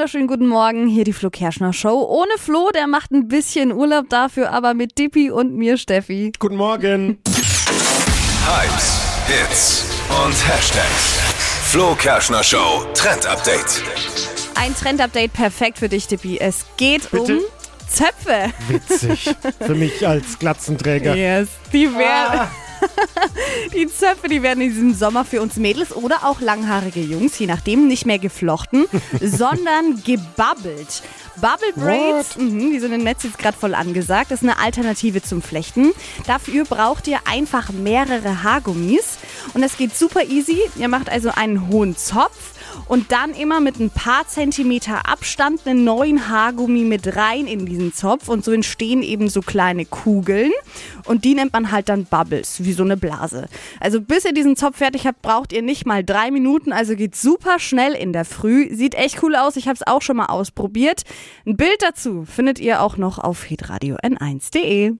wunderschönen guten Morgen. Hier die Flo Kerschner Show. Ohne Flo, der macht ein bisschen Urlaub dafür, aber mit Dippi und mir, Steffi. Guten Morgen. Hypes, Hits und Hashtags. Flo Kerschner Show Trend Update. Ein Trend-Update perfekt für dich, Dippi. Es geht Bitte? um Zöpfe. Witzig. Für mich als Glatzenträger. Yes, die werden. Die Zöpfe, die werden in diesem Sommer für uns Mädels oder auch langhaarige Jungs, je nachdem, nicht mehr geflochten, sondern gebabbelt. Bubble Braids, mhm, die sind im Netz jetzt gerade voll angesagt. Ist eine Alternative zum Flechten. Dafür braucht ihr einfach mehrere Haargummis und das geht super easy. Ihr macht also einen hohen Zopf und dann immer mit ein paar Zentimeter Abstand einen neuen Haargummi mit rein in diesen Zopf und so entstehen eben so kleine Kugeln und die nennt man halt dann Bubbles, wie so eine Blase. Also bis ihr diesen Zopf fertig habt, braucht ihr nicht mal drei Minuten, also geht super schnell in der Früh. Sieht echt cool aus, ich habe es auch schon mal ausprobiert. Ein Bild dazu findet ihr auch noch auf hitradio n1.de.